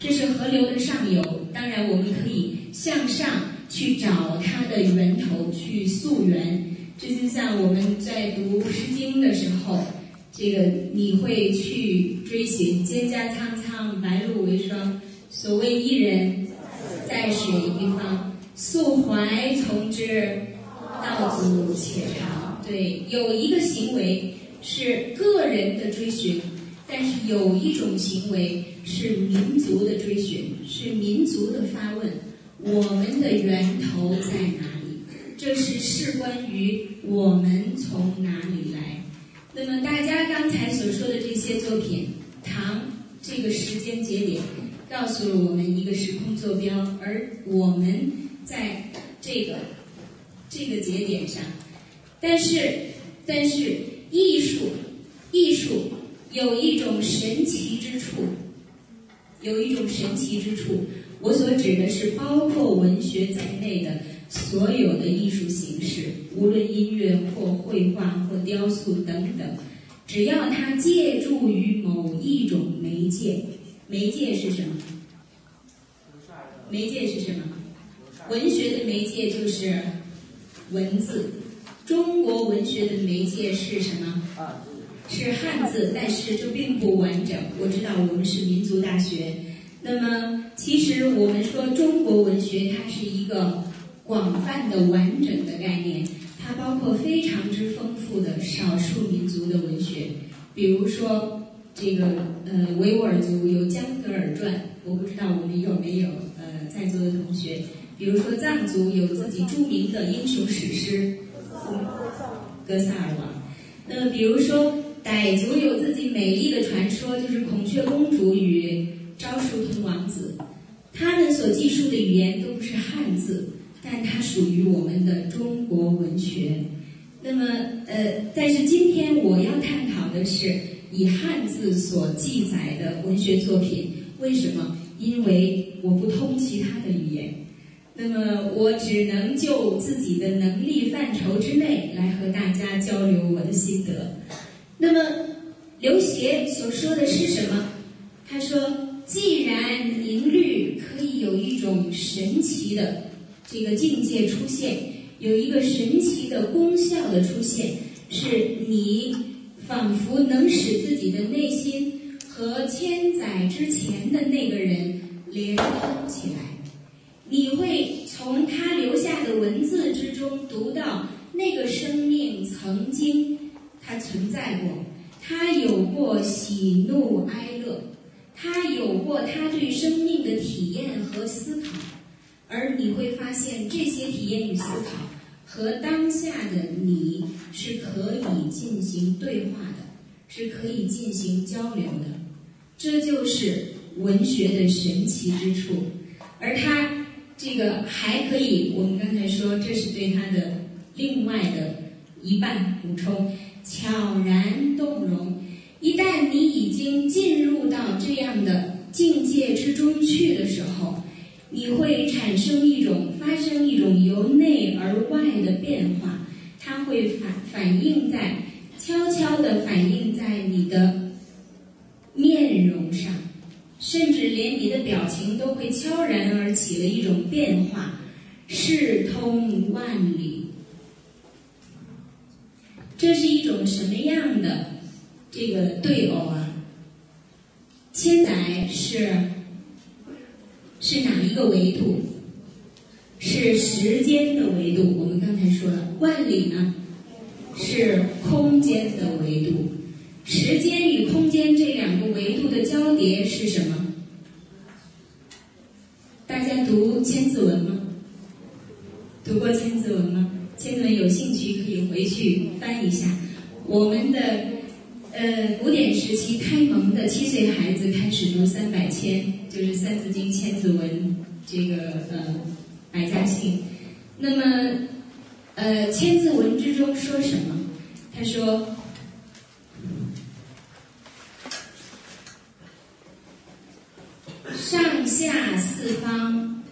这是河流的上游。当然，我们可以向上去找它的源头，去溯源。这就像我们在读《诗经》的时候，这个你会去追寻“蒹葭苍苍，白露为霜”。所谓伊人，在水一方，溯洄从之，道阻且长。对，有一个行为是个人的追寻，但是有一种行为是民族的追寻，是民族的发问：我们的源头在哪里？这是事关于我们从哪里来。那么大家刚才所说的这些作品，唐这个时间节点告诉了我们一个时空坐标，而我们在这个这个节点上。但是，但是艺术，艺术有一种神奇之处，有一种神奇之处。我所指的是包括文学在内的所有的艺术形式，无论音乐或绘画或雕塑等等，只要它借助于某一种媒介，媒介是什么？媒介是什么？文学的媒介就是文字。中国文学的媒介是什么？是汉字，但是这并不完整。我知道我们是民族大学，那么其实我们说中国文学，它是一个广泛的、完整的概念，它包括非常之丰富的少数民族的文学，比如说这个呃维吾尔族有《江格尔传》，我不知道我们有没有呃在座的同学，比如说藏族有自己著名的英雄史诗。格萨尔王，那么比如说傣族有自己美丽的传说，就是孔雀公主与昭树通王子，他们所记述的语言都不是汉字，但它属于我们的中国文学。那么，呃，但是今天我要探讨的是以汉字所记载的文学作品，为什么？因为我不通其他的语言。那么我只能就自己的能力范畴之内来和大家交流我的心得。那么刘勰所说的是什么？他说：“既然音律可以有一种神奇的这个境界出现，有一个神奇的功效的出现，是你仿佛能使自己的内心和千载之前的那个人连通起来。”你会从他留下的文字之中读到那个生命曾经他存在过，他有过喜怒哀乐，他有过他对生命的体验和思考，而你会发现这些体验与思考和当下的你是可以进行对话的，是可以进行交流的，这就是文学的神奇之处，而他。这个还可以，我们刚才说这是对他的另外的一半补充，悄然动容。一旦你已经进入到这样的境界之中去的时候，你会产生一种发生一种由内而外的变化，它会反反映在悄悄的反映在你的面容上。甚至连你的表情都会悄然而起了一种变化，视通万里。这是一种什么样的这个对偶啊？千载是是哪一个维度？是时间的维度。我们刚才说了，万里呢是空间的维度。时间与空间这两个维度的交叠是什么？大家读《千字文》吗？读过《千字文》吗？《》回去翻一下。我们的呃古典时期开蒙的七岁孩子开始读三百千，就是《三字经》《千字文》这个呃百家姓。那么呃《千字文》之中说什么？他说。上下四方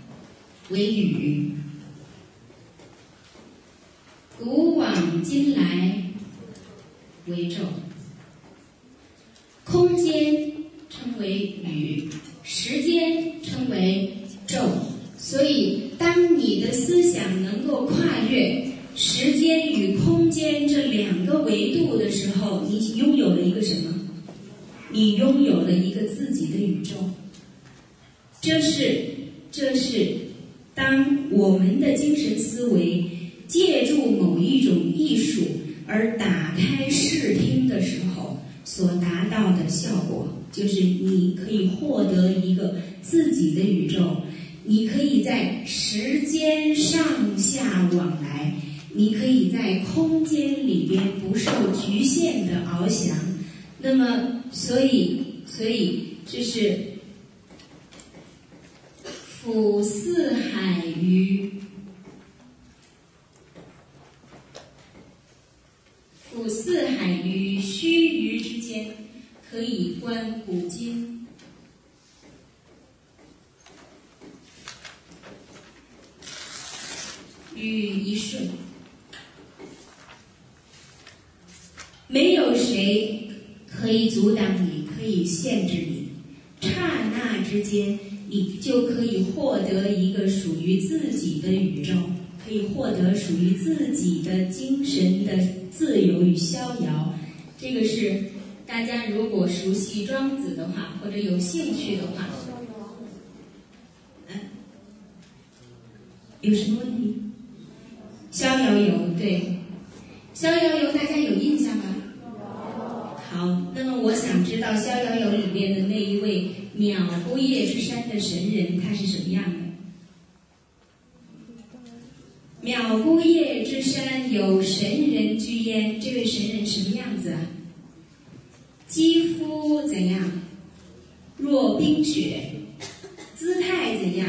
为宇，古往今来为宙。空间称为宇，时间称为宙。所以，当你的思想能够跨越时间与空间这两个维度的时候，你拥有了一个什么？你拥有了一个自己的宇宙。这是，这是当我们的精神思维借助某一种艺术而打开视听的时候所达到的效果，就是你可以获得一个自己的宇宙。你可以在时间上下往来，你可以在空间里边不受局限的翱翔。那么，所以，所以这是俯四海于四海于须臾之间，可以观古今。与一瞬，没有谁可以阻挡你，可以限制你。刹那之间，你就可以获得一个属于自己的宇宙，可以获得属于自己的精神的自由与逍遥。这个是大家如果熟悉庄子的话，或者有兴趣的话，嗯，有什么问题？逍遥游，对，逍遥游大家有印象吗？好，那么我想知道逍遥游里面的那一位鸟不夜之山的神人，他是什么样的？渺孤叶之山有神人居焉，这位神人什么样子啊？肌肤怎样？若冰雪，姿态怎样？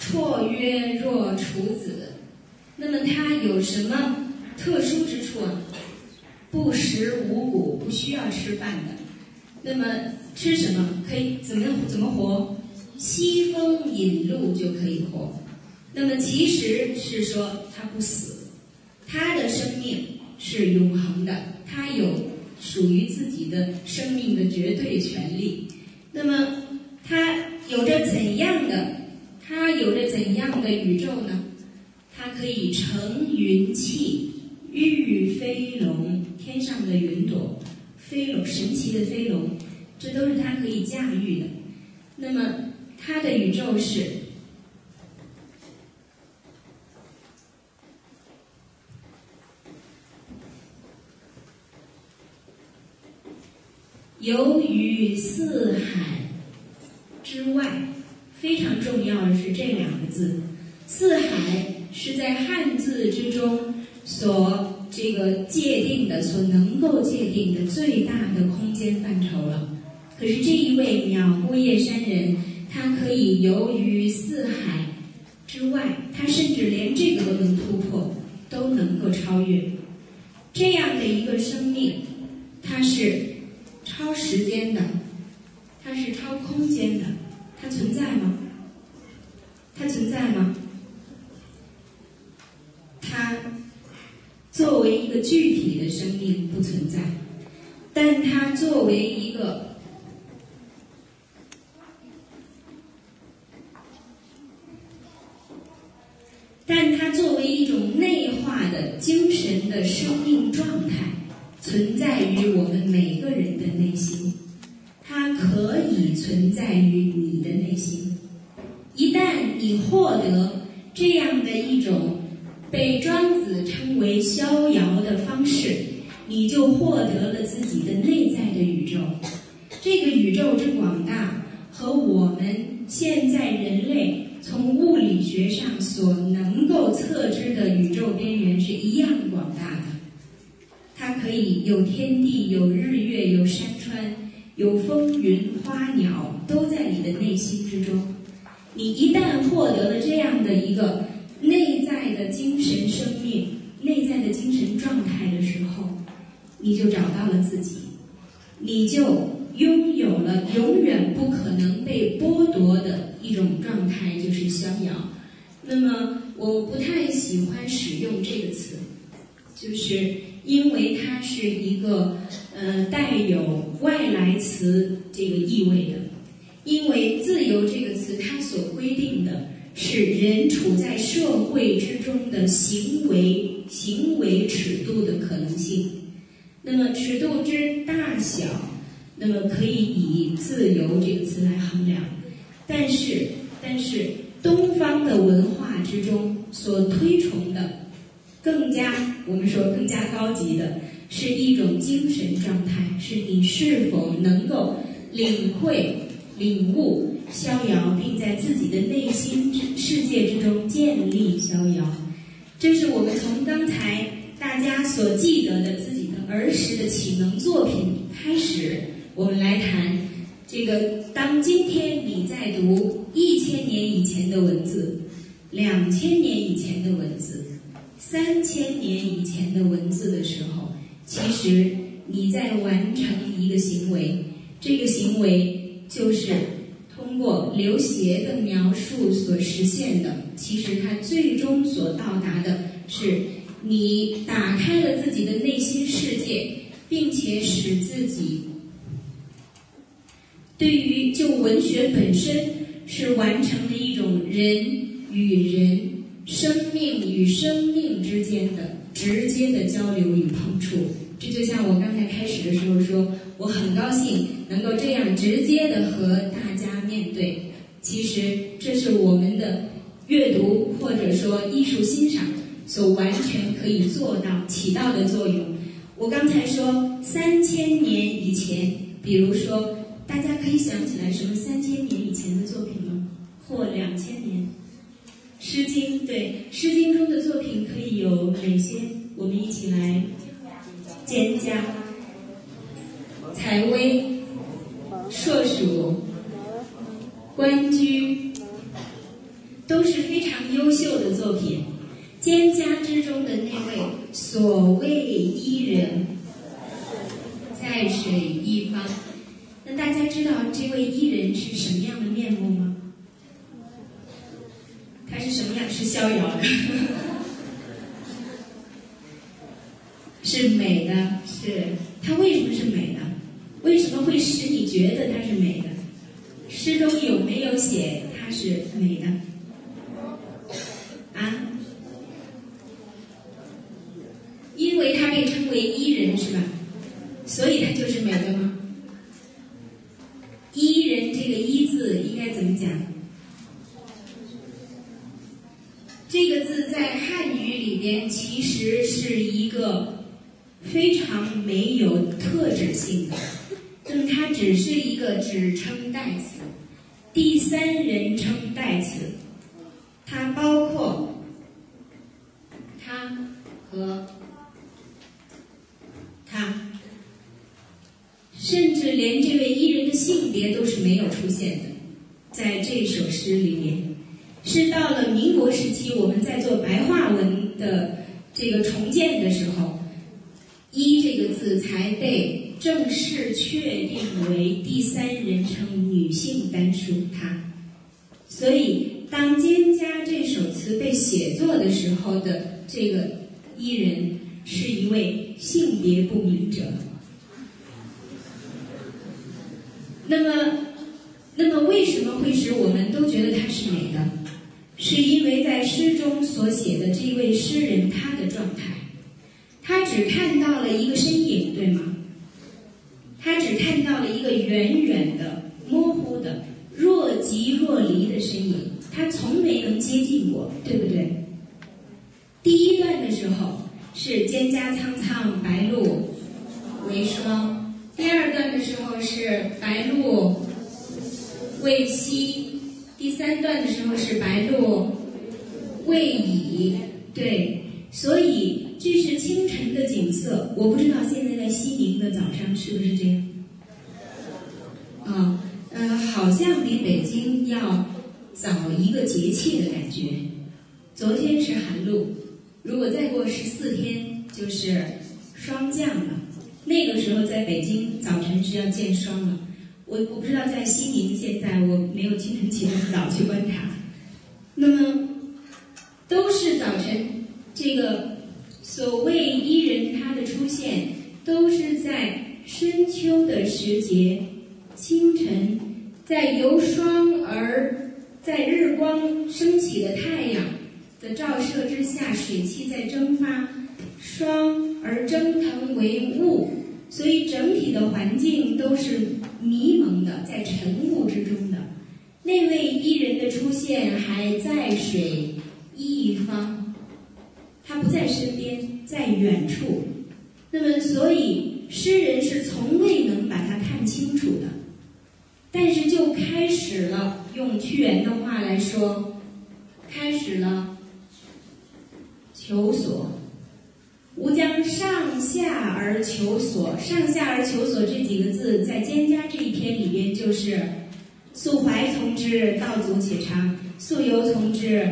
绰约若处子。那么他有什么特殊之处啊？不食五谷，不需要吃饭的。那么吃什么可以怎么样怎么活？吸风饮露就可以活。那么其实是说他不死，他的生命是永恒的，他有属于自己的生命的绝对权利。那么他有着怎样的？他有着怎样的宇宙呢？它可以乘云气，御飞龙，天上的云朵，飞龙，神奇的飞龙，这都是它可以驾驭的。那么，它的宇宙是，由于四海之外，非常重要的是这两个字，四海。是在汉字之中所这个界定的，所能够界定的最大的空间范畴了。可是这一位鸟孤叶山人，他可以游于四海之外，他甚至连这个都能突破，都能够超越。这样的一个生命，他是超时间的，它是超空间的，它存在吗？它存在吗？它作为一个具体的生命不存在，但它作为一个，但它作为一种内化的精神的生命状态，存在于我们每个人的内心。它可以存在于你的内心。一旦你获得这样的一种。被庄子称为逍遥的方式，你就获得了自己的内在的宇宙。这个宇宙之广大，和我们现在人类从物理学上所能够测知的宇宙边缘是一样广大的。它可以有天地，有日月，有山川，有风云花鸟，都在你的内心之中。你一旦获得了这样的一个。内在的精神生命、内在的精神状态的时候，你就找到了自己，你就拥有了永远不可能被剥夺的一种状态，就是逍遥。那么，我不太喜欢使用这个词，就是因为它是一个呃带有外来词这个意味的。因为自由这个词，它所规定的是人处在社会之中的行为行为尺度的可能性。那么尺度之大小，那么可以以自由这个词来衡量。但是，但是东方的文化之中所推崇的，更加我们说更加高级的，是一种精神状态，是你是否能够领会。领悟逍遥，并在自己的内心之世界之中建立逍遥，这是我们从刚才大家所记得的自己的儿时的启蒙作品开始，我们来谈这个。当今天你在读一千年以前的文字、两千年以前的文字、三千年以前的文字的时候，其实你在完成一个行为，这个行为。就是通过刘勰的描述所实现的，其实它最终所到达的是你打开了自己的内心世界，并且使自己对于就文学本身是完成了一种人与人、生命与生命之间的直接的交流与碰触。这就像我刚才开始的时候说，我很高兴能够这样直接的和大家面对。其实这是我们的阅读或者说艺术欣赏所完全可以做到起到的作用。我刚才说三千年以前，比如说大家可以想起来什么三千年以前的作品吗？或两千年，《诗经》对，《诗经》中的作品可以有哪些？我们一起来。蒹葭、采薇、硕鼠、关雎，都是非常优秀的作品。蒹葭之中的那位所谓伊人，在水一方。那大家知道这位伊人是什么样的面目吗？他是什么样？是逍遥的。是美的，是它为什么是美的？为什么会使你觉得它是美的？诗中有没有写它是美的？啊？因为它被称为伊人，是吧？所以它就是美的吗？伊人这个“伊”字应该怎么讲？这个字在汉语里边其实是一个。非常没有特指性的，那么它只是一个指称代词，第三人称代词，它包括他和他，甚至连这位伊人的性别都是没有出现的，在这首诗里面，是到了民国时期，我们在做白话文的这个重建的时候。一这个字才被正式确定为第三人称女性单数她，所以当《蒹葭》这首词被写作的时候的这个伊人是一位性别不明者。那么，那么为什么会使我们都觉得她是美的？是因为在诗中所写的这位诗人他的状态。他只看到了一个身影，对吗？他只看到了一个远远的、模糊的、若即若离的身影，他从没能接近过，对不对？第一段的时候是“蒹葭苍苍，白露霜”，第二段的时候是“白露未晞”，第三段的时候是“白露未已”，对。所以这是清晨的景色，我不知道现在在西宁的早上是不是这样。啊，呃，好像比北京要早一个节气的感觉。昨天是寒露，如果再过十四天就是霜降了。那个时候在北京早晨是要见霜了。我我不知道在西宁现在，我没有清晨起得早去观察。那么都是早晨。这个所谓伊人，他的出现都是在深秋的时节，清晨，在由霜而在日光升起的太阳的照射之下，水汽在蒸发，霜而蒸腾为雾，所以整体的环境都是迷蒙的，在晨雾之中的。那位伊人的出现还在水一方，他不在身边，在远处。那么，所以诗人是从未能把它看清楚的。但是就开始了，用屈原的话来说，开始了求索。吾将上下而求索，上下而求索这几个字，在《蒹葭》这一篇里边就是“溯怀从之，道阻且长；溯游从之，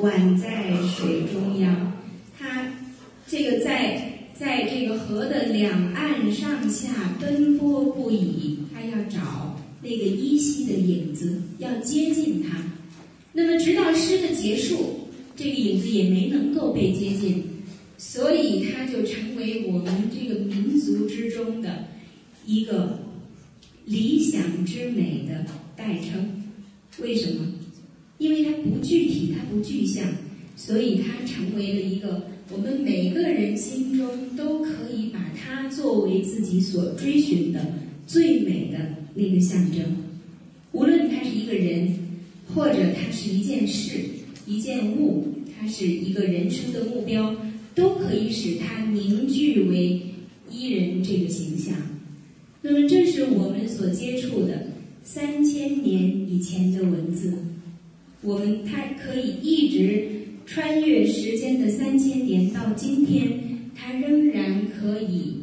宛在水中央。”他这个在在这个河的两岸上下奔波不已，他要找。那个依稀的影子要接近他，那么直到诗的结束，这个影子也没能够被接近，所以他就成为我们这个民族之中的一个理想之美的代称。为什么？因为它不具体，它不具象，所以它成为了一个我们每个人心中都可以把它作为自己所追寻的最美的。那个象征，无论它是一个人，或者它是一件事、一件物，它是一个人生的目标，都可以使它凝聚为伊人这个形象。那么，这是我们所接触的三千年以前的文字，我们它可以一直穿越时间的三千年到今天，它仍然可以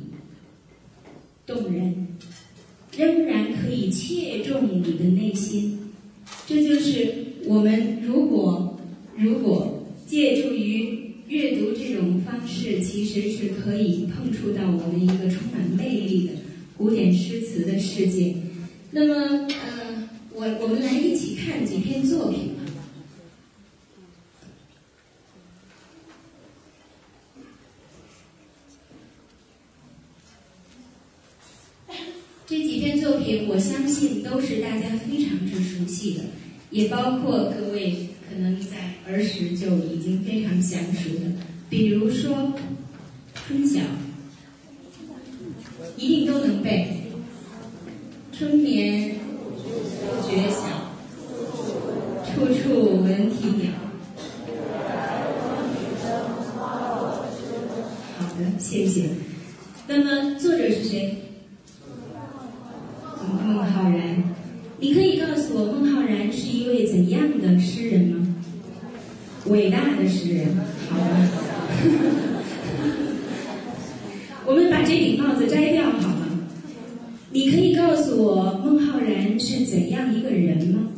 动人。仍然可以切中你的内心，这就是我们如果如果借助于阅读这种方式，其实是可以碰触到我们一个充满魅力的古典诗词的世界。那么，呃，我我们来一起看几篇作品吧。这几篇作品，我相信都是大家非常之熟悉的，也包括各位可能在儿时就已经非常详熟的，比如说《春晓》，一定都能背。春眠不觉晓，处处闻啼鸟。好的，谢谢。那么作者是谁？孟浩然，告诉我孟浩然是一位怎样的诗人吗？伟大的诗人，好的。我们把这顶帽子摘掉好吗？你可以告诉我孟浩然是怎样一个人吗？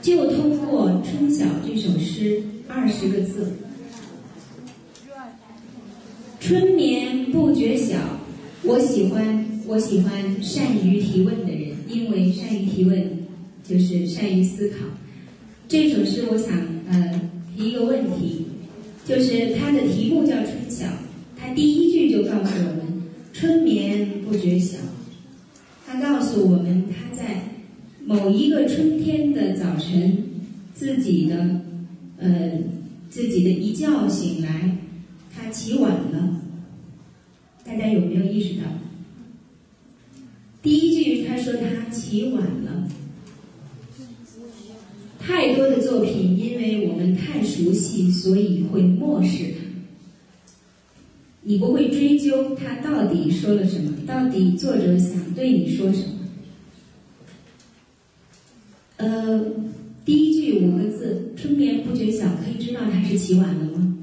就通过《春晓》这首诗二十个字：春眠不觉晓。我喜欢，我喜欢善于提问的人，因为善于提问就是善于思考。这首诗，我想呃提一个问题，就是它的题目叫《春晓》，它第一句就告诉我们“春眠不觉晓”，它告诉我们他在某一个春天的早晨，自己的呃自己的一觉醒来，他起晚了。大家有没有意识到？他说他起晚了，太多的作品，因为我们太熟悉，所以会漠视它。你不会追究他到底说了什么，到底作者想对你说什么。呃，第一句五个字“春眠不觉晓”，可以知道他是起晚了吗？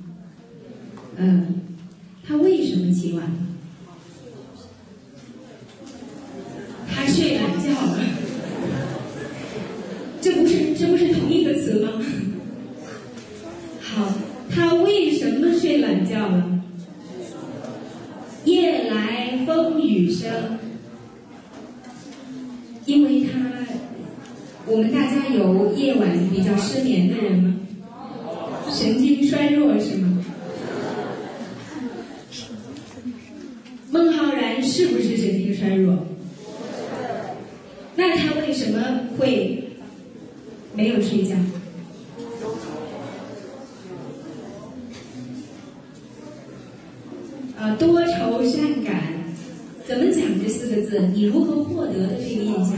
嗯，他为什么起晚？了，好了这不是这不是同一个词吗？好，他为什么睡懒觉了？夜来风雨声，因为他，我们大家有夜晚比较失眠的人吗？神经衰弱是吗？孟浩然是不是神经衰弱？那他为什么会没有睡觉？啊，多愁善感，怎么讲这四个字？你如何获得的这个印象？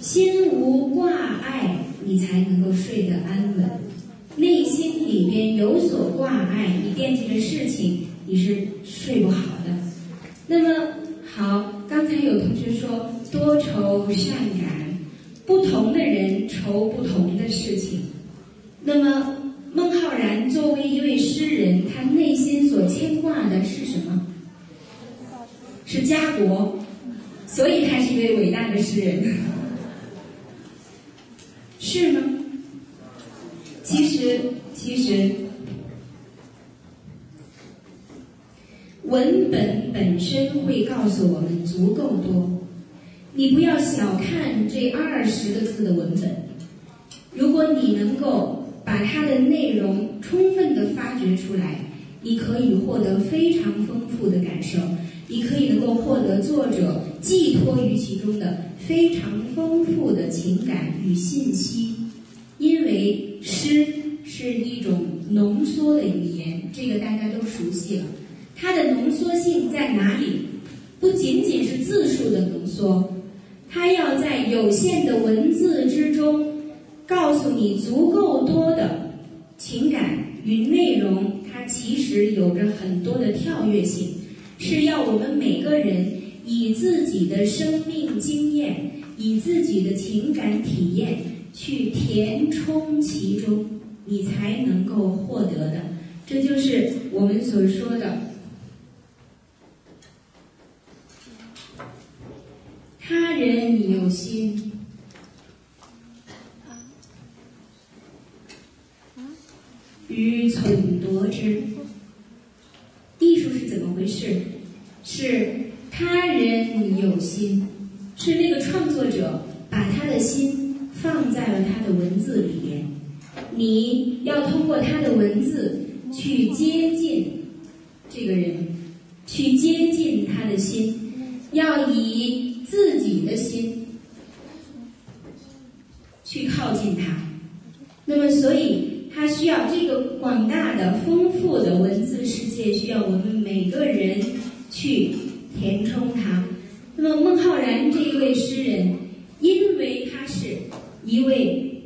心无挂碍，你才能够睡得安稳。内心里边有所挂碍，你惦记着事情，你是睡不好的。那么好，刚才有同学说多愁善感，不同的人愁不同的事情。那么孟浩然作为一位诗人，他内心所牵挂的是什么？是家国，所以他是一位伟大的诗人，是吗？其实，其实，文本本身会告诉我们足够多。你不要小看这二十个字的文本，如果你能够把它的内容充分的发掘出来，你可以获得非常丰富的感受，你可以能够获得作者寄托于其中的非常丰富的情感与信息，因为。诗是一种浓缩的语言，这个大家都熟悉了。它的浓缩性在哪里？不仅仅是字数的浓缩，它要在有限的文字之中，告诉你足够多的情感与内容。它其实有着很多的跳跃性，是要我们每个人以自己的生命经验，以自己的情感体验。去填充其中，你才能够获得的，这就是我们所说的他人你有心，于存夺之。艺术是怎么回事？是他人你有心，是那个创作者把他的心。放在了他的文字里边，你要通过他的文字去接近这个人，去接近他的心，要以自己的心去靠近他。那么，所以他需要这个广大的、丰富的文字世界，需要我们每个人去填充它。那么，孟浩然这一位诗人，因为他是。一位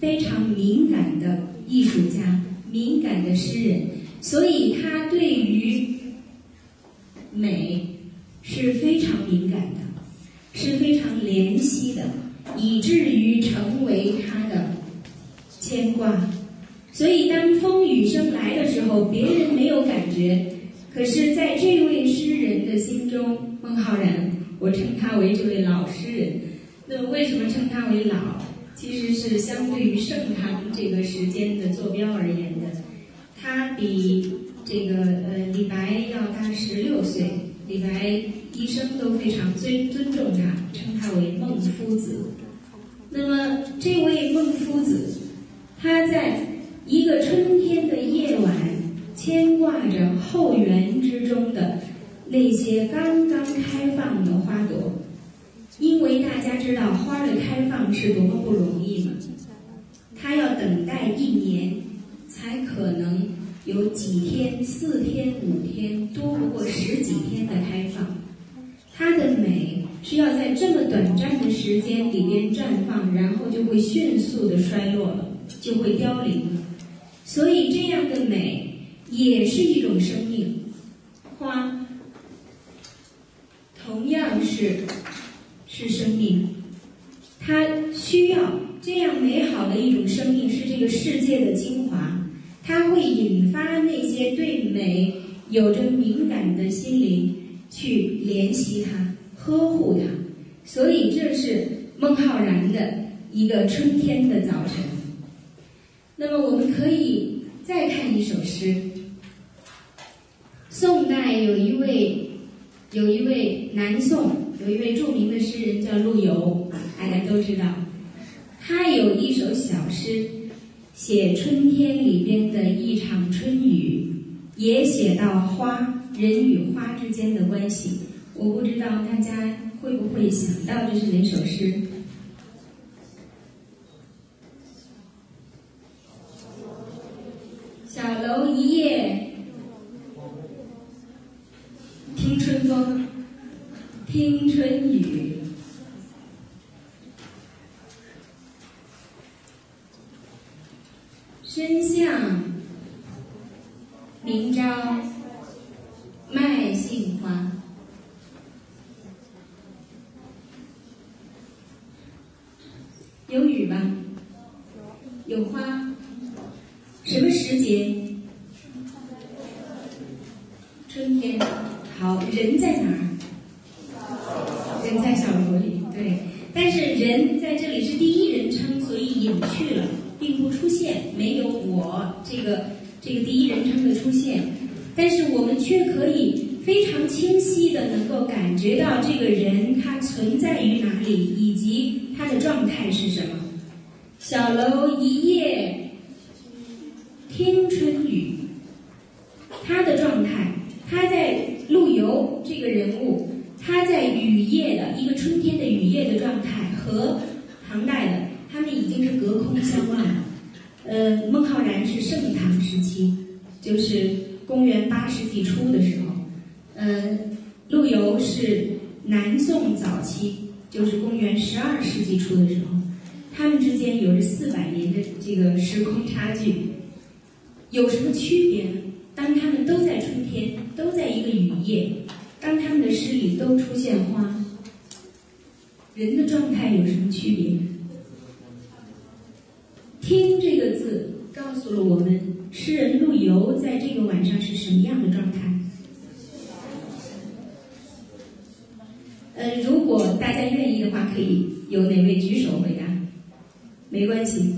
非常敏感的艺术家，敏感的诗人，所以他对于美是非常敏感的。是非常怜惜的，以至于成为他的牵挂。所以，当风雨声来的时候，别人没有感觉，可是在这位诗人的心中，孟浩然，我称他为这位老诗人。那么，为什么称他为老？其实是相对于盛唐这个时间的坐标而言的。他比这个呃李白要大十六岁，李白一生都非常尊尊重他，称他为孟夫子。那么，这位孟夫子，他在。一个春天的夜晚，牵挂着后园之中的那些刚刚开放的花朵，因为大家知道花的开放是多么不容易嘛，它要等待一年，才可能有几天、四天、五天，多不过十几天的开放。它的美是要在这么短暂的时间里边绽放，然后就会迅速的衰落了，就会凋零了。所以，这样的美也是一种生命。花同样是是生命，它需要这样美好的一种生命，是这个世界的精华。它会引发那些对美有着敏感的心灵去怜惜它、呵护它。所以，这是孟浩然的一个春天的早晨。那么我们可以再看一首诗。宋代有一位有一位南宋有一位著名的诗人叫陆游，大家都知道。他有一首小诗，写春天里边的一场春雨，也写到花人与花之间的关系。我不知道大家会不会想到这是哪首诗？小楼一夜听春风，听春雨。深巷明朝卖杏花，有雨吧？有花。什么时节？春天。好，人在哪儿？人在小楼里。对，但是人在这里是第一人称，所以隐去了，并不出现，没有我这个这个第一人称的出现。但是我们却可以非常清晰的能够感觉到这个人他存在于哪里，以及他的状态是什么。小楼一夜。听春雨，他的状态，他在陆游这个人物，他在雨夜的一个春天的雨夜的状态，和唐代的他们已经是隔空相望了。呃，孟浩然是盛唐时期，就是公元八世纪初的时候，呃，陆游是南宋早期，就是公元十二世纪初的时候，他们之间有着四百年的这个时空差距。有什么区别呢？当他们都在春天，都在一个雨夜，当他们的诗里都出现花，人的状态有什么区别？听这个字告诉了我们，诗人陆游在这个晚上是什么样的状态？如果大家愿意的话，可以有哪位举手回答？没关系。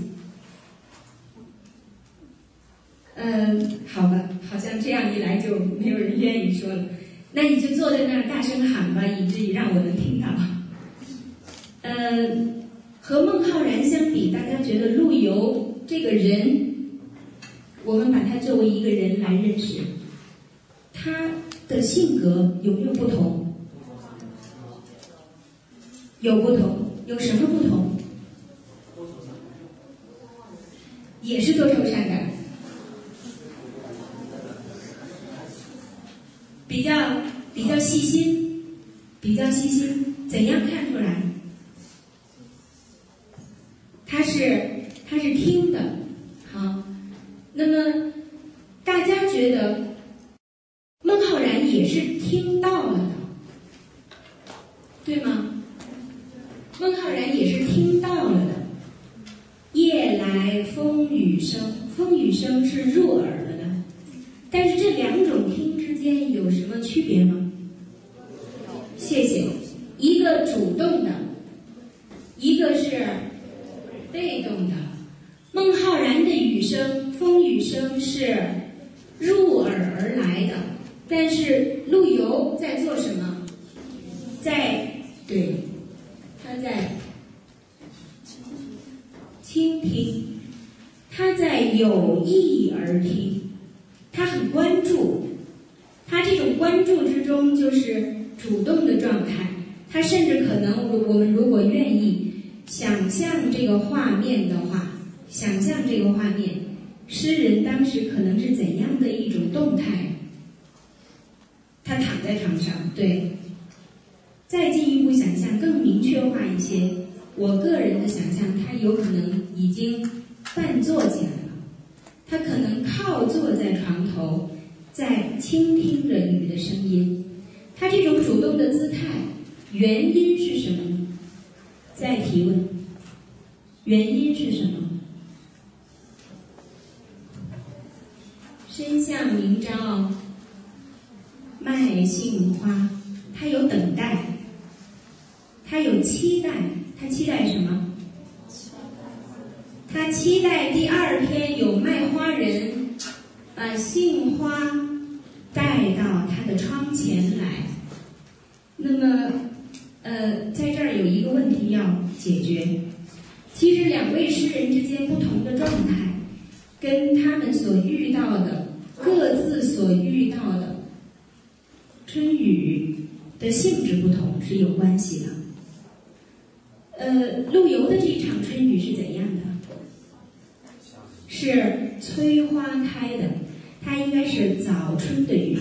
嗯，好吧，好像这样一来就没有人愿意说了。那你就坐在那儿大声喊吧，以至于让我能听到。嗯，和孟浩然相比，大家觉得陆游这个人，我们把他作为一个人来认识，他的性格有没有不同？有不同，有什么不同？也是多愁善感。比较比较细心，比较细心，怎样看出来？他是他是听的，好，那么大家觉得孟浩然也是听到了的，对吗？孟浩然也是听到了的。夜来风雨声，风雨声是入耳了的。但是这两种听之间有什么区别吗？谢谢。一个主动的，一个是被动的。孟浩然的雨声，风雨声是入耳而来的，但是陆游在做什么？在对，他在倾听，他在有意而听，他很关注，他这种关注之中就是主动的状态，他甚至可能，我我们如果愿意想象这个画面的话。想象这个画面，诗人当时可能是怎样的一种动态？他躺在床上，对。再进一步想象，更明确化一些，我个人的想象，他有可能已经半坐起来了，他可能靠坐在床头，在倾听着雨的声音。他这种主动的姿态，原因是什么？再提问，原因是什么？身向明朝，麦杏花。他有等待，他有期待，他期待什么？他期待第二天有卖花人把杏花带到他的窗前来。那么，呃，在这儿有一个问题要解决。其实，两位诗人之间不同的状态，跟他们所遇到的。各自所遇到的春雨的性质不同是有关系的。呃，陆游的这场春雨是怎样的？是催花开的，它应该是早春的雨。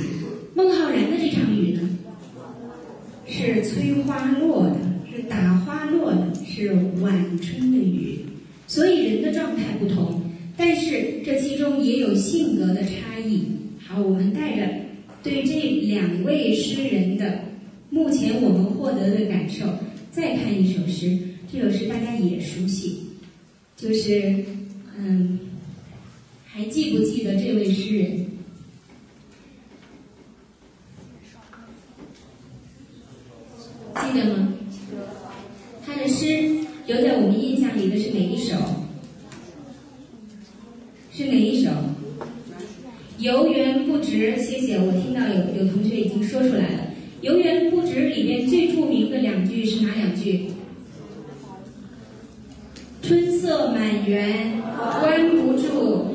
孟浩然的这场雨呢，是催花落的，是打花落的，是晚春的雨。所以人的状态不同。但是这其中也有性格的差异。好，我们带着对这两位诗人的目前我们获得的感受，再看一首诗。这首诗大家也熟悉，就是嗯，还记不记得这位诗人？记得吗？他的诗留在我们印象里的是哪一首？是哪一首？游园不值，谢谢。我听到有有同学已经说出来了。游园不值里边最著名的两句是哪两句？满园关不住，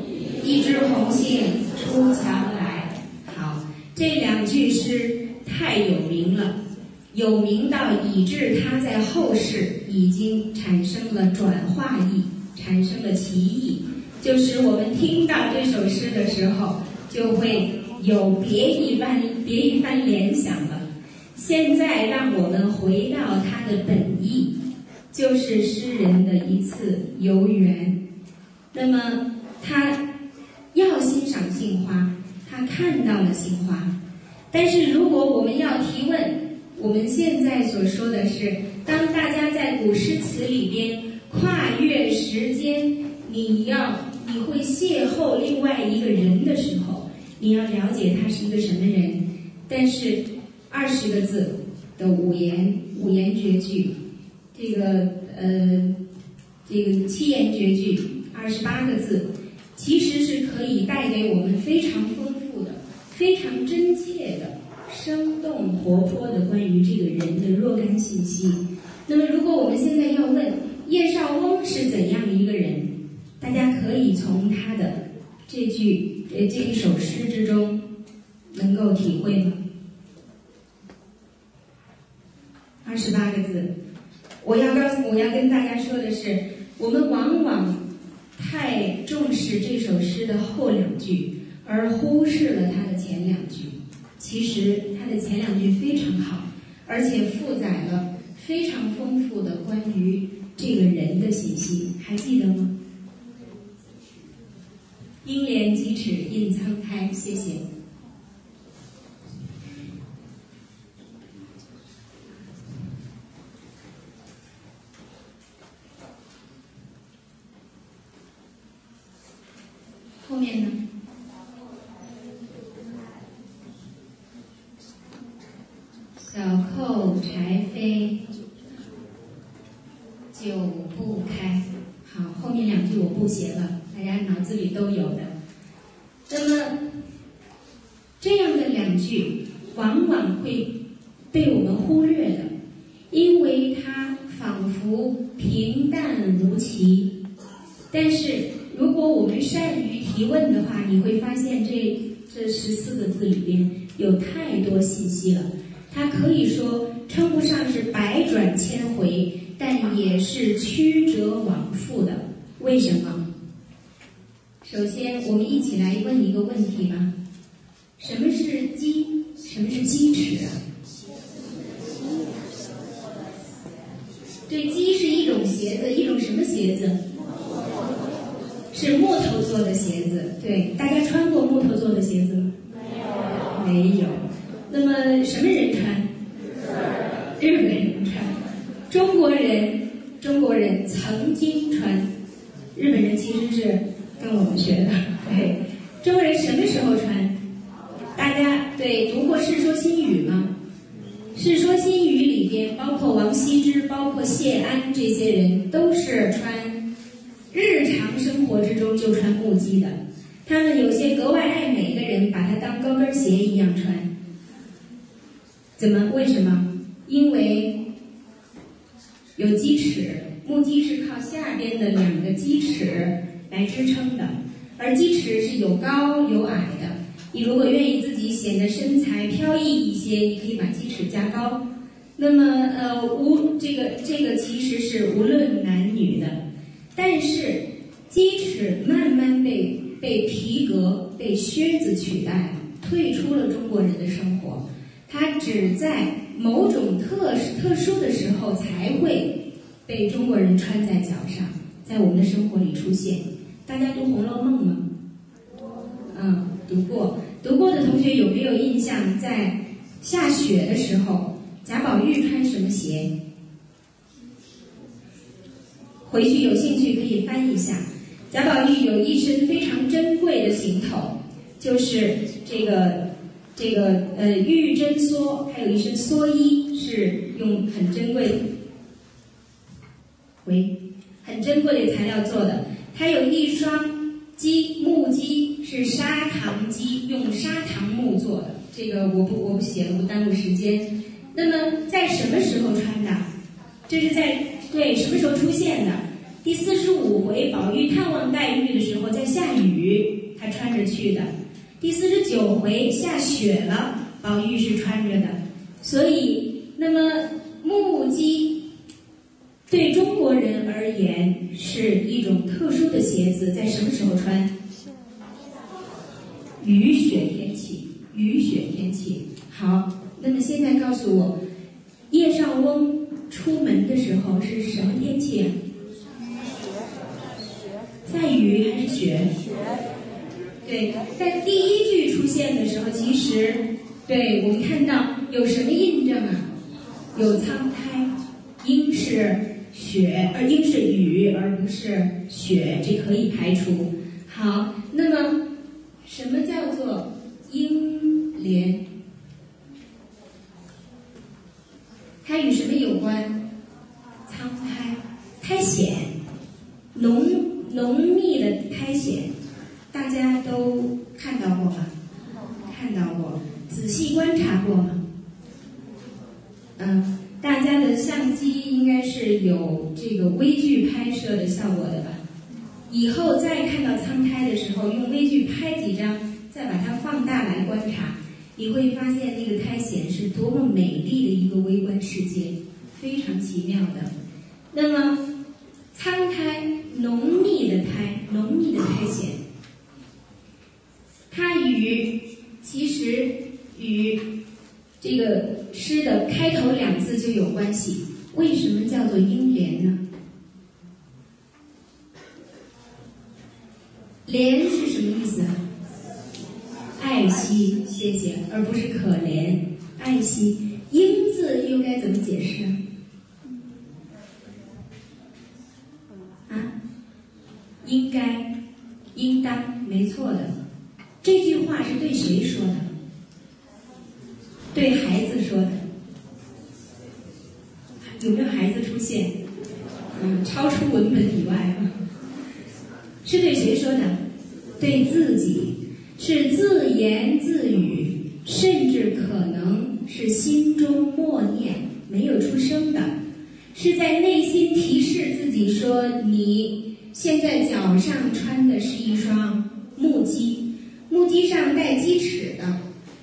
一枝红杏出墙来。好，这两句诗太有名了，有名到以致它在后世已经产生了转化意，产生了歧义。就是我们听到这首诗的时候，就会有别一番别一番联想了。现在让我们回到它的本意，就是诗人的一次游园。那么他要欣赏杏花，他看到了杏花。但是如果我们要提问，我们现在所说的是，当大家在古诗词里边跨越时间，你要。你会邂逅另外一个人的时候，你要了解他是一个什么人。但是二十个字的五言五言绝句，这个呃这个七言绝句二十八个字，其实是可以带给我们非常丰富的、非常真切的、生动活泼的关于这个人的若干信息。那么，如果我们现在要问叶绍翁是怎样一个人？大家可以从他的这句呃这一首诗之中能够体会吗？二十八个字，我要告诉我要跟大家说的是，我们往往太重视这首诗的后两句，而忽视了它的前两句。其实它的前两句非常好，而且负载了非常丰富的关于这个人的信息，还记得吗？鹰帘几尺印苍苔，谢谢。后面呢？小扣柴扉，久不开。好，后面两句我不写了，大家脑子里都有的。那么这样的两句，往往会被我们忽略的，因为它仿佛平淡无奇。但是如果我们善于提问的话，你会发现这这十四个字里边有太多信息了。它可以说称不上是百转千回，但也是曲折往复的。为什么？首先，我们一起来问一个问题吧：什么是鸡？什么是鸡齿啊？对，鸡是一种鞋子，一种什么鞋子？是木头做的鞋子。对，大家穿过木头做的鞋子吗？没有。没有。那么什么人穿？日本人穿。中国人，中国人曾经穿。日本人其实是跟我们学的。对，中国人什么时候穿？大家对读过《世说新语》吗？《世说新语》里边，包括王羲之，包括谢安这些人，都是穿日常生活之中就穿木屐的。他们有些格外爱美的人，把它当高跟鞋一样穿。怎么？为什么？因为有鸡齿，木屐是靠下边的两个鸡齿来支撑的，而鸡齿是有高有矮的。你如果愿意自己显得身材飘逸一些，你可以把鸡齿加高。那么，呃，无这个这个其实是无论男女的，但是鸡齿慢慢被被皮革、被靴子取代，退出了中国人的生活。它只在某种特特殊的时候才会被中国人穿在脚上，在我们的生活里出现。大家读《红楼梦》吗？嗯，读过。读过的同学有没有印象？在下雪的时候，贾宝玉穿什么鞋？回去有兴趣可以翻一下。贾宝玉有一身非常珍贵的行头，就是这个。这个呃玉针梭，还有一身蓑衣，是用很珍贵，喂，很珍贵的材料做的。他有一双鸡木鸡，是砂糖鸡，用砂糖木做的。这个我不我不写了，不耽误时间。那么在什么时候穿的？这是在对什么时候出现的？第四十五回，宝玉探望黛玉的时候，在下雨，他穿着去的。第四十九回下雪了，宝玉是穿着的，所以那么木屐对中国人而言是一种特殊的鞋子，在什么时候穿？雨雪天气，雨雪天气。好，那么现在告诉我，叶绍翁出门的时候是什么天气？在雨还是雪？雪。对，在第一句出现的时候，其实对我们看到有什么印证啊？有苍苔，应是雪，而应是雨，而不是雪，这可以排除。好，那么什么叫做应莲？观？苍苔，苔藓，浓浓密的苔藓。大家都看到过吗？看到过，仔细观察过吗？嗯，大家的相机应该是有这个微距拍摄的效果的吧？以后再看到苍苔的时候，用微距拍几张，再把它放大来观察，你会发现那个苔藓是多么美丽的一个微观世界，非常奇妙的。那么，苍苔，浓密的苔，浓密的苔藓。它与其实与这个诗的开头两字就有关系。为什么叫做英莲呢？怜是什么意思？爱惜，谢谢，而不是可怜。爱惜，英字又该怎么解释？啊？应该。应当，没错的。这句话是对谁说的？对孩子说的。有没有孩子出现？嗯，超出文本以外啊。是对谁说的？对自己，是自言自语，甚至可能是心中默念，没有出声的，是在内心提示自己说：“你现在脚上穿的是一双木屐，木屐上带鸡齿的，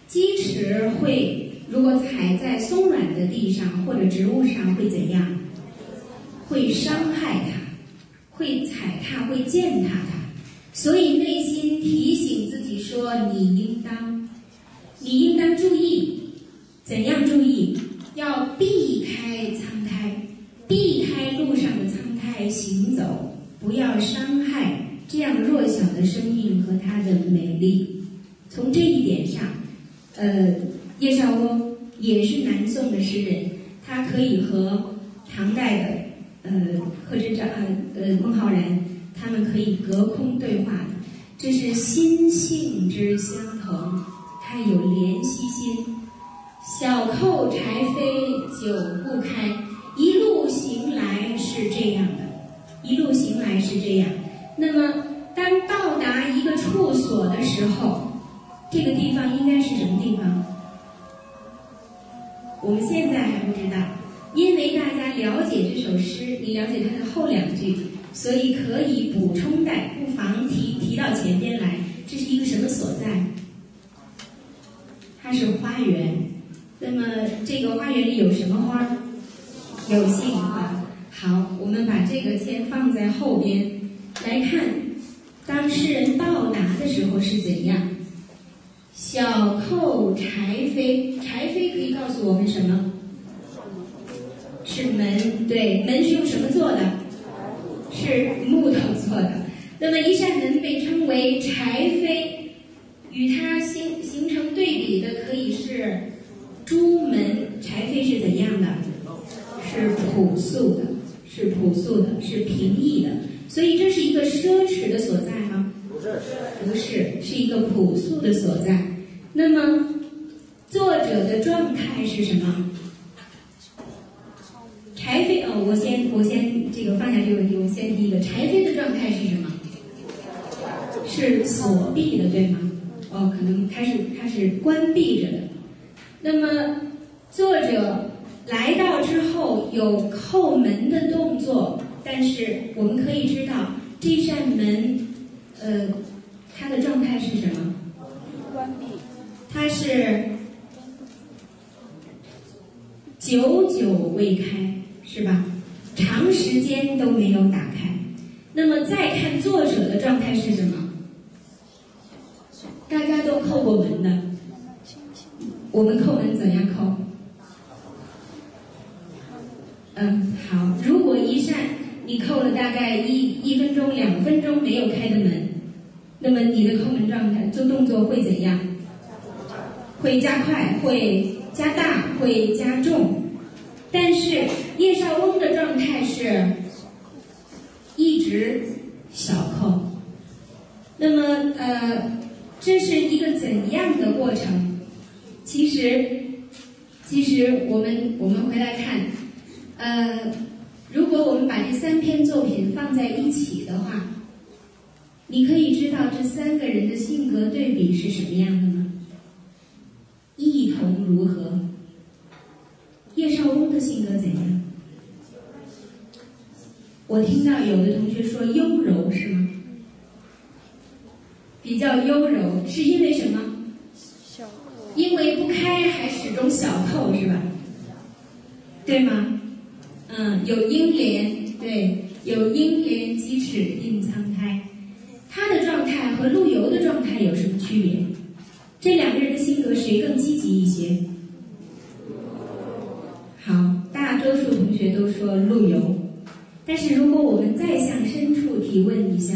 鸡齿会如果踩在松软的地上或者植物上会怎样？会伤害它。”会踩踏，会践踏它，所以内心提醒自己说：“你应当，你应当注意，怎样注意？要避开苍苔，避开路上的苍苔行走，不要伤害这样弱小的生命和它的美丽。从这一点上，呃，叶绍翁也是南宋的诗人，他可以和唐代的。”呃，贺知章呃孟浩然，他们可以隔空对话的，这是心性之相同，他有怜惜心。小扣柴扉久不开，一路行来是这样，一路行来是这样。那么，当到达一个处所的时候，这个地方应该是什么地方？我们现在还不知道。因为大家了解这首诗，你了解它的后两句，所以可以补充带，不妨提提到前边来。这是一个什么所在？它是花园。那么这个花园里有什么花？有杏花。好，我们把这个先放在后边来看。当诗人到达的时候是怎样？小扣柴扉，柴扉可以告诉我们什么？是门，对，门是用什么做的？是木头做的。那么一扇门被称为柴扉，与它形形成对比的可以是朱门。柴扉是怎样的？是朴素的，是朴素的，是平易的。所以这是一个奢侈的所在吗？不是，不是，是一个朴素的所在。那么作者的状态是什么？柴扉哦，我先我先这个放下这个问题，我先提一个柴扉的状态是什么？是锁闭的，对吗？哦，可能它是它是关闭着的。那么作者有叩门的动作，但是我们可以知道这扇门，呃，它的状态是什么？关闭。它是久久未开。是吧？长时间都没有打开。那么再看作者的状态是什么？大家都叩过门的，我们叩门怎样叩？嗯，好。如果一扇你扣了大概一一分钟、两分钟没有开的门，那么你的扣门状态、做动作会怎样？会加快，会加大，会加重。但是叶绍翁的状态是一直小扣，那么呃，这是一个怎样的过程？其实，其实我们我们回来看，呃，如果我们把这三篇作品放在一起的话，你可以知道这三个人的性格对比是什么样的吗？异同如何？叶绍翁的性格怎样？我听到有的同学说优柔是吗？比较优柔，是因为什么？小。因为不开还始终小透是吧？对吗？嗯，有英莲，对，有英莲鸡翅印苍苔。他的状态和陆游的状态有什么区别？这两个人的性格谁更积极一些？好，大多数同学都说陆游，但是如果我们再向深处提问一下，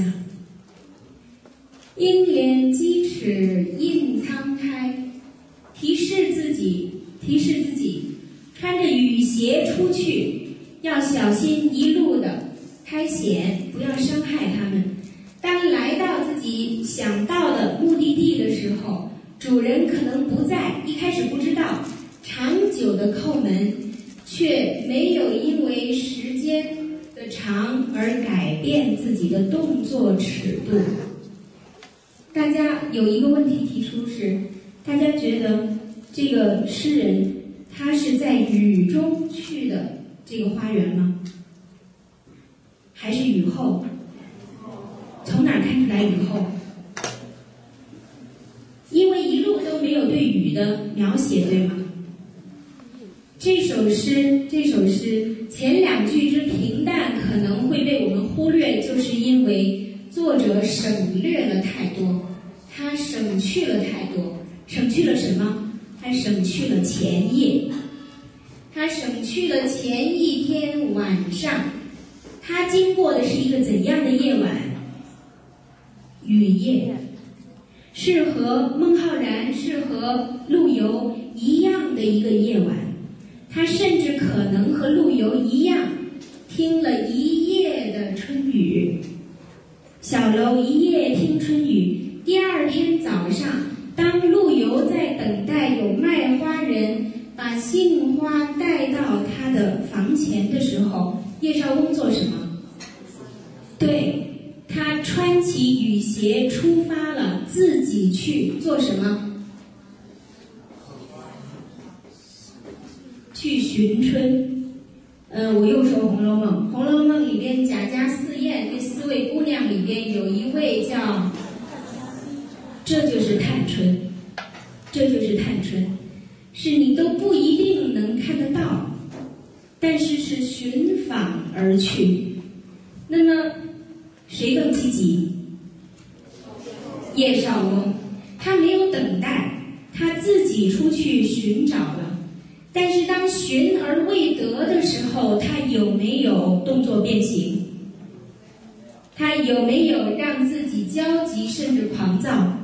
英莲鸡翅印苍苔，提示自己，提示自己，穿着雨鞋出去，要小心一路的开险，不要伤害他们。当来到自己想到的目的地的时候，主人可能不在，一开始不知道，长久的叩门，却没有因为时间的长而改变自己的动作尺度。大家有一个问题提出是：大家觉得这个诗人他是在雨中去的这个花园吗？还是雨后？从哪看出来雨后？因为一路都没有对雨的描写，对吗？这首诗，这首诗前两句之平淡可能会被我们忽略，就是因为作者省略了太多，他省去了太多，省去了什么？他省去了前夜，他省去了前一天晚上，他经过的是一个怎样的夜晚？雨夜，是和孟浩然、是和陆游一样的一个夜晚。他甚至可能和陆游一样，听了一夜的春雨。小楼一夜听春雨。第二天早上，当陆游在等待有卖花人把杏花带到他的房前的时候，叶绍翁做什么？对。他穿起雨鞋出发了，自己去做什么？去寻春。嗯，我又说《红楼梦》，《红楼梦》里边贾家四燕这四位姑娘里边有一位叫，这就是探春，这就是探，是你都不一定能看得到，但是是寻访而去，那么。谁更积极？叶绍翁，他没有等待，他自己出去寻找了。但是当寻而未得的时候，他有没有动作变形？他有没有让自己焦急甚至狂躁？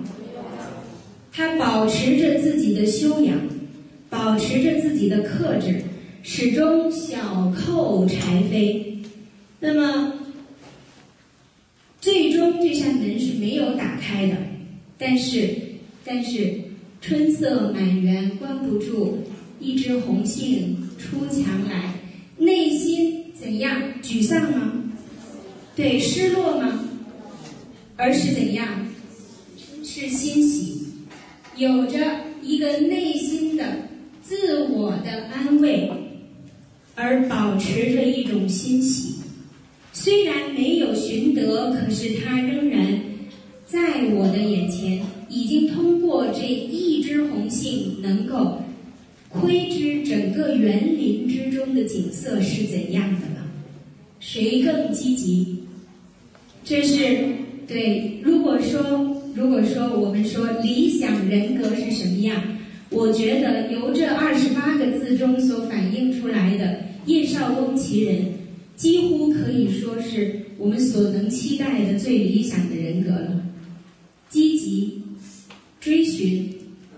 他保持着自己的修养，保持着自己的克制，始终小扣柴扉。那么。最终这扇门是没有打开的，但是，但是春色满园关不住，一枝红杏出墙来，内心怎样？沮丧吗？对，失落吗？而是怎样？是欣喜，有着一个内心的自我的安慰，而保持着一种欣喜。虽然没有寻得，可是他仍然在我的眼前，已经通过这一枝红杏，能够窥知整个园林之中的景色是怎样的了。谁更积极？这是对。如果说，如果说我们说理想人格是什么样，我觉得由这二十八个字中所反映出来的叶绍翁其人。几乎可以说是我们所能期待的最理想的人格了。积极追寻，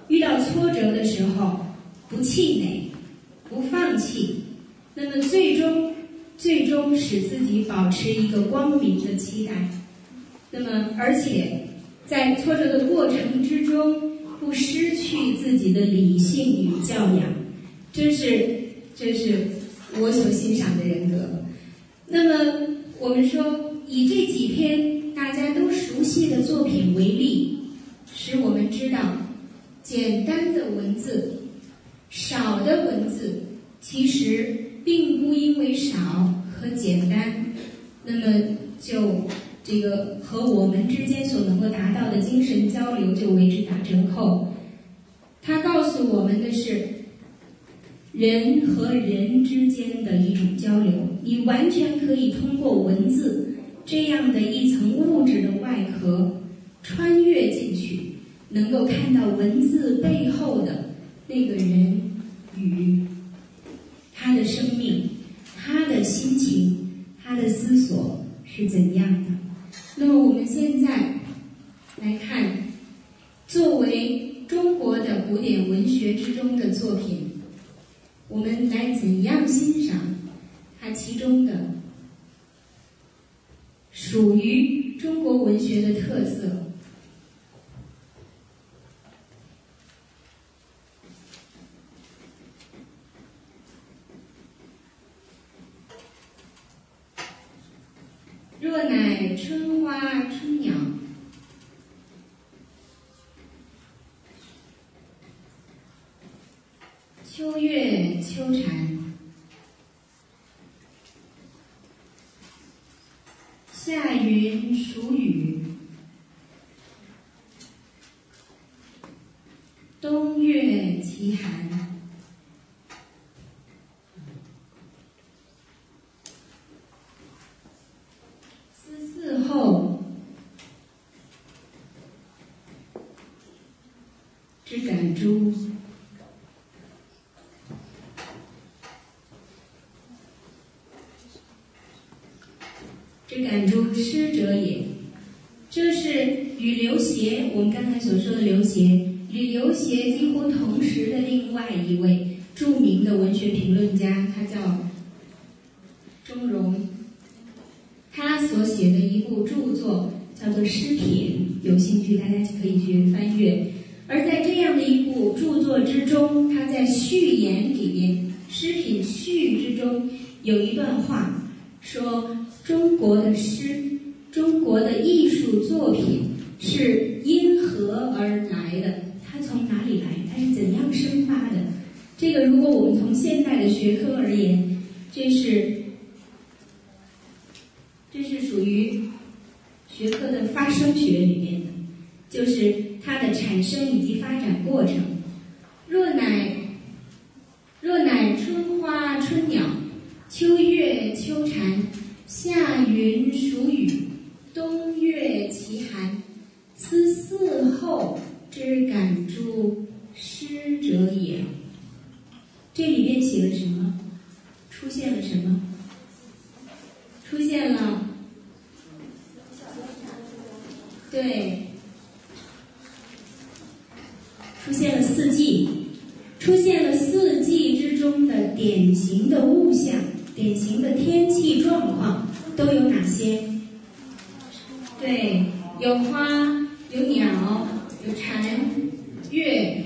遇到挫折的时候不气馁，不放弃，那么最终最终使自己保持一个光明的期待。那么而且在挫折的过程之中不失去自己的理性与教养，这是这是我所欣赏的人格。那么，我们说以这几篇大家都熟悉的作品为例，使我们知道，简单的文字、少的文字，其实并不因为少和简单，那么就这个和我们之间所能够达到的精神交流就为之打折扣。他告诉我们的是。人和人之间的一种交流，你完全可以通过文字这样的一层物质的外壳穿越进去，能够看到文字背后的那个人与他的生命、他的心情、他的思索是怎样的。那么我们现在来看，作为中国的古典文学之中的作品。我们来怎样欣赏它其中的属于中国文学的特色。若乃春花春鸟，秋月秋蝉。夏云暑雨，冬月奇寒。思嗣后之感诸。之感诸师者也，这是与刘协我们刚才所说的刘协刘勰几乎同时的另外一位著名的文学评论家，他叫钟嵘。他所写的一部著作叫做《诗品》，有兴趣大家可以去翻阅。而在这样的一部著作之中，他在序言里面，《诗品》序之中有一段话说。中国的诗，中国的艺术作品是因何而来的？它从哪里来？它是怎样生发的？这个，如果我们从现代的学科而言，这是这是属于学科的发生学里面的，就是它的产生以及发展过程。若乃若乃春花春鸟，秋月秋蝉。夏云暑雨，冬月奇寒。思嗣后之感诸师者也。这里面写了什么？出现了什么？出现了，对，出现了四季，出现了四季之中的典型的物象，典型的天气状况。都有哪些？对，有花，有鸟，有蝉，月，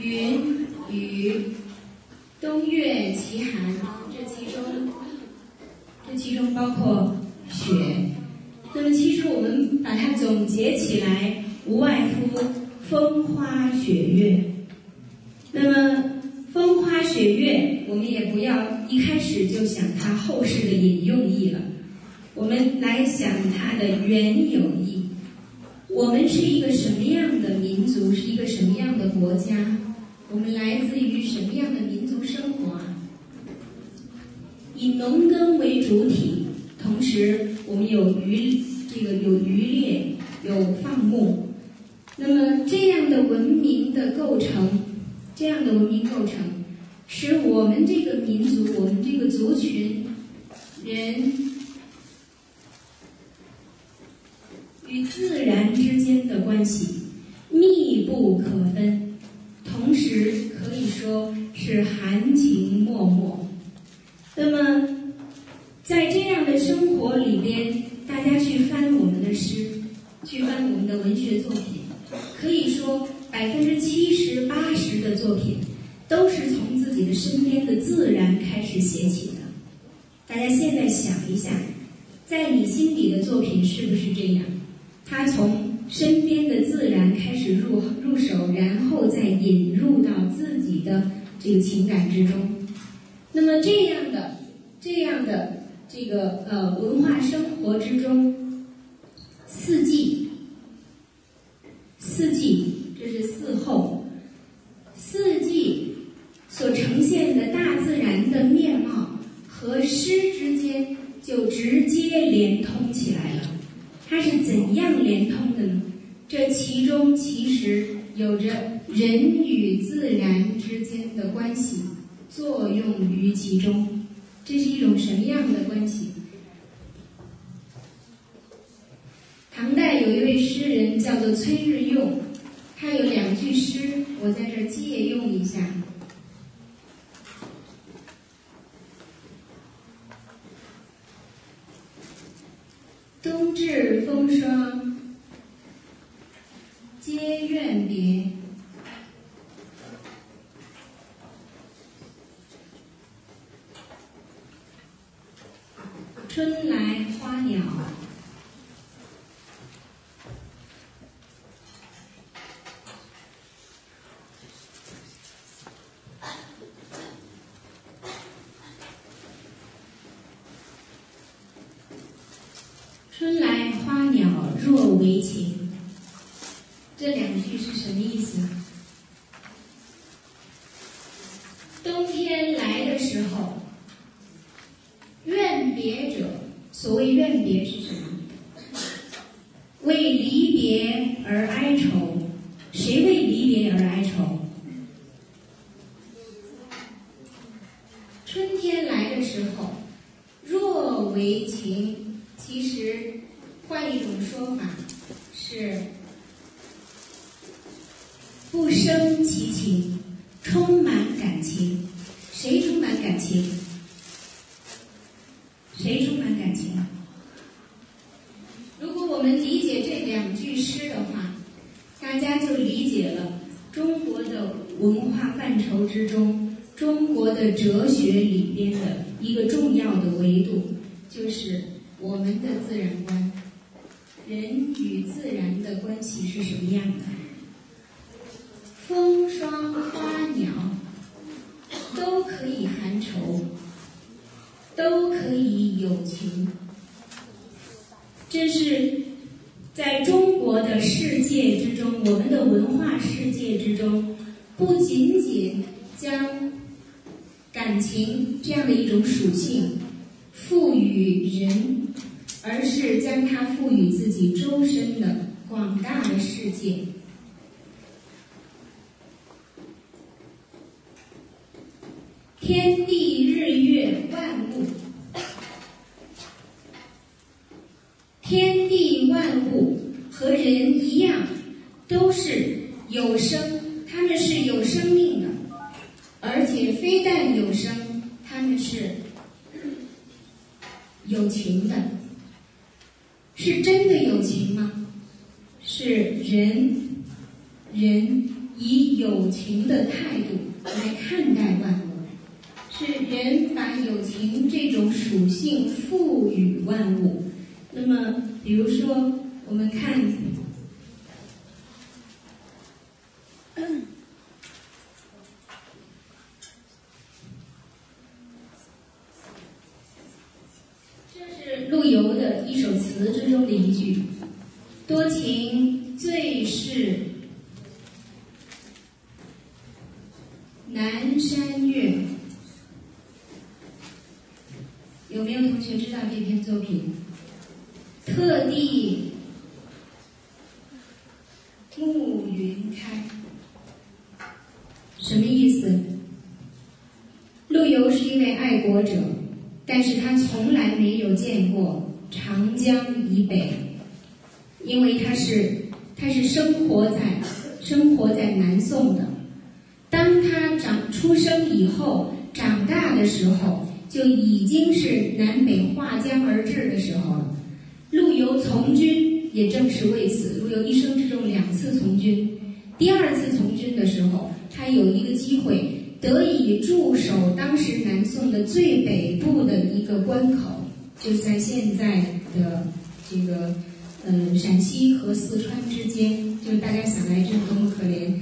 云，雨，冬月奇寒。这其中，这其中包括雪。那么，其实我们把它总结起来，无外乎风花雪月。那么，风花雪月，我们也不要一开始就想它后世的引用意了。我们来想它的原有意。我们是一个什么样的民族？是一个什么样的国家？我们来自于什么样的民族生活啊？以农耕为主体，同时我们有渔，这个有渔猎，有放牧。那么这样的文明的构成，这样的文明构成，使我们这个民族，我们这个族群人。与自然之间的关系密不可分，同时可以说是含情脉脉。那么，在这样的生活里边，大家去翻我们的诗，去翻我们的文学作品，可以说百分之七十八十的作品都是从自己的身边的自然开始写起的。大家现在想一下，在你心底的作品是不是这样？他从身边的自然开始入入手，然后再引入到自己的这个情感之中。那么这样的这样的这个呃文化生活之中，四季，四季这是四候，四季所呈现的大自然的面貌和诗之间就直接连通起来了。它是怎样连通的呢？这其中其实有着人与自然之间的关系作用于其中，这是一种什么样的关系？唐代有一位诗人叫做崔日用，他有两句诗，我在这借用一下。冬至风霜皆怨别，春来花鸟。春来花鸟若为情，这两句是什么意思？冬天来的时候，怨别者，所谓怨别是什么？为离别而哀愁。谁为离别而哀愁？春天来的时候，若为情。其实，换一种说法是不生其情，充满感情。谁充满感情？谁充满感情？如果我们理解这两句诗的话，大家就理解了中国的文化范畴之中，中国的哲学里边的一个重要的维度，就是。我们的自然观，人与自然的关系是什么样的？风霜花鸟都可以含愁，都友情。这是在中国的世界之中，我们的文化世界之中，不仅仅将感情这样的一种属性赋予人。而是将它赋予自己周身的广大的世界，天地日月万物，天地万物和人一样，都是有生，他们是有生命的，而且非但有生，他们是有情的。是真的有情吗？是人，人以有情的态度来看待万物，是人把有情这种属性赋予万物。那么，比如说，我们看，这是陆游的一首词。词之中的一句：“多情最是南山月。”有没有同学知道这篇作品？特地暮云开，什么意思？陆游是一位爱国者，但是他从来没有见过。长江以北，因为他是他是生活在生活在南宋的，当他长出生以后，长大的时候，就已经是南北划江而治的时候了。陆游从军也正是为此，陆游一生之中两次从军，第二次从军的时候，他有一个机会得以驻守当时南宋的最北部的一个关口。就在现在的这个呃陕西和四川之间，就是大家想来这是多么可怜。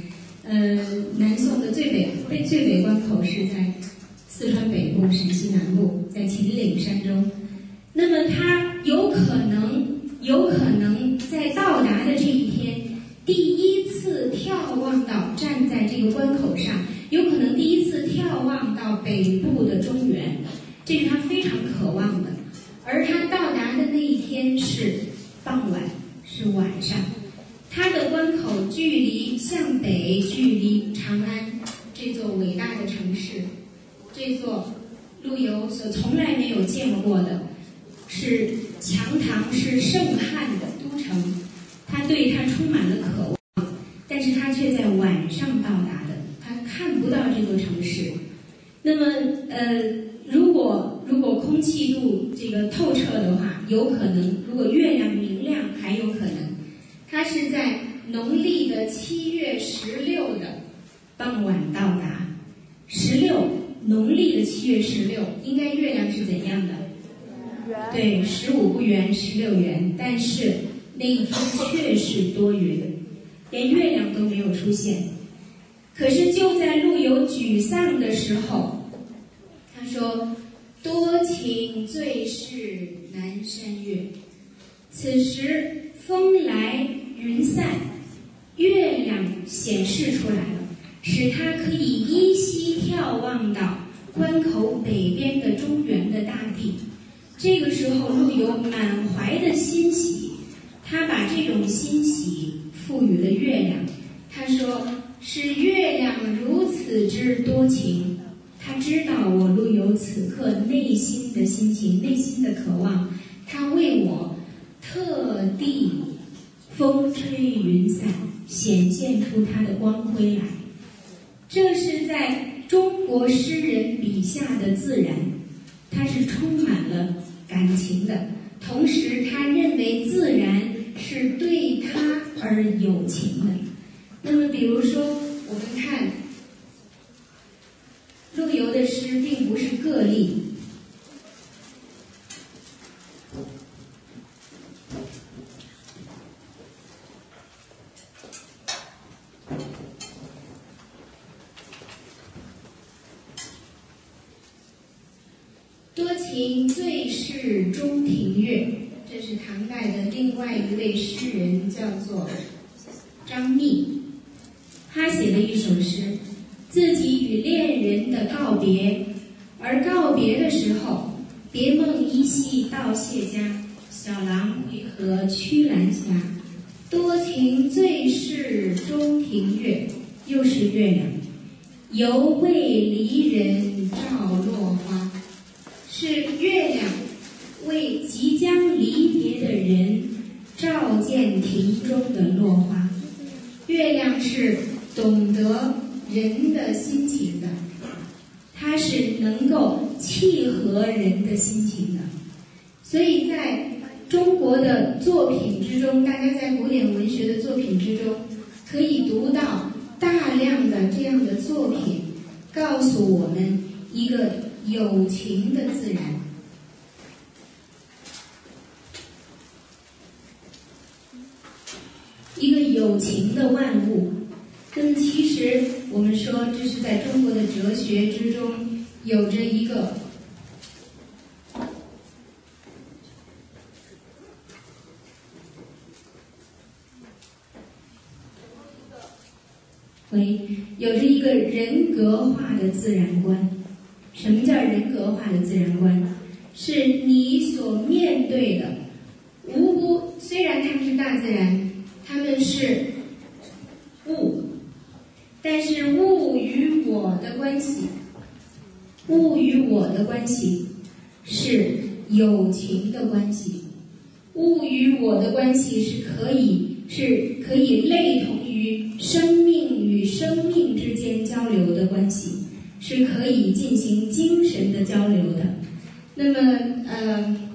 呃，南宋的最北北最北关口是在四川北部、陕西南部，在秦岭山中。那么他有可能有可能在到达的这一天，第一次眺望到站在这个关口上，有可能第一次眺望到北部的中原，这是他非常渴望的。而他到达的那一天是傍晚，是晚上。他的关口距离向北，距离长安这座伟大的城市，这座陆游所从来没有见过的，是强唐，是盛汉的城。他对他充满了渴望，但是他却在晚上到达的，他看不到这座城市。那么，呃，如果如果空气度这个透彻的话，有可能，如果月亮明亮，还有可能，他是在农历的七月十六的傍晚到达。十六，农历的七月十六，应该月亮是怎样的？对，十五不圆，十六圆，但是那一天却是多云，连月亮都没有出现。可是就在陆游沮丧的时候，他说。多情最是南山月，此时风来云散，月亮显示出来了，使他可以依稀眺望到关口北边的中原的大地。这个时候，陆游满怀的欣喜，这种欣喜赋予了月亮。他说：“是月亮如此之多情。”他知道我陆游此刻内心的心情，内心的渴望，他为我特地风吹云散，显现出他的光辉来。这是在中国诗人笔下的自然，他是充满了感情的，同时他认为自然是对他而有情的。那么，比如说，我们看。陆游的诗并不是个例，多情最是中庭月，这是唐的另外一位诗人，叫做张密，他写的一首诗。自己与恋人的告别，而告别的时候，别梦依稀到谢家，小郎为何驱兰霞？多情最是中庭月，又是月亮，犹为离人照落花，是月亮为即将离别的人照见庭中的落花。月亮是懂得。人的心情的，它是能够契合人的心情的，所以在中国的作品之中，大家在古典文学的作品之中，可以读到大量的这样的作品，告诉我们一个有情的自然，一个有情的万物。那么其实，我们说这是在中国的哲学之中有着一个，喂，有着一个人格化的自然观。什么叫人格化的自然观？是你所面对的无辜，虽然他们是大自然，他们是物。但是物与我的关系，物与我的关系是友情的关系，物与我的关系是可以是可以类同于生命与生命之间交流的关系，是可以进行精神的交流的。那么，呃。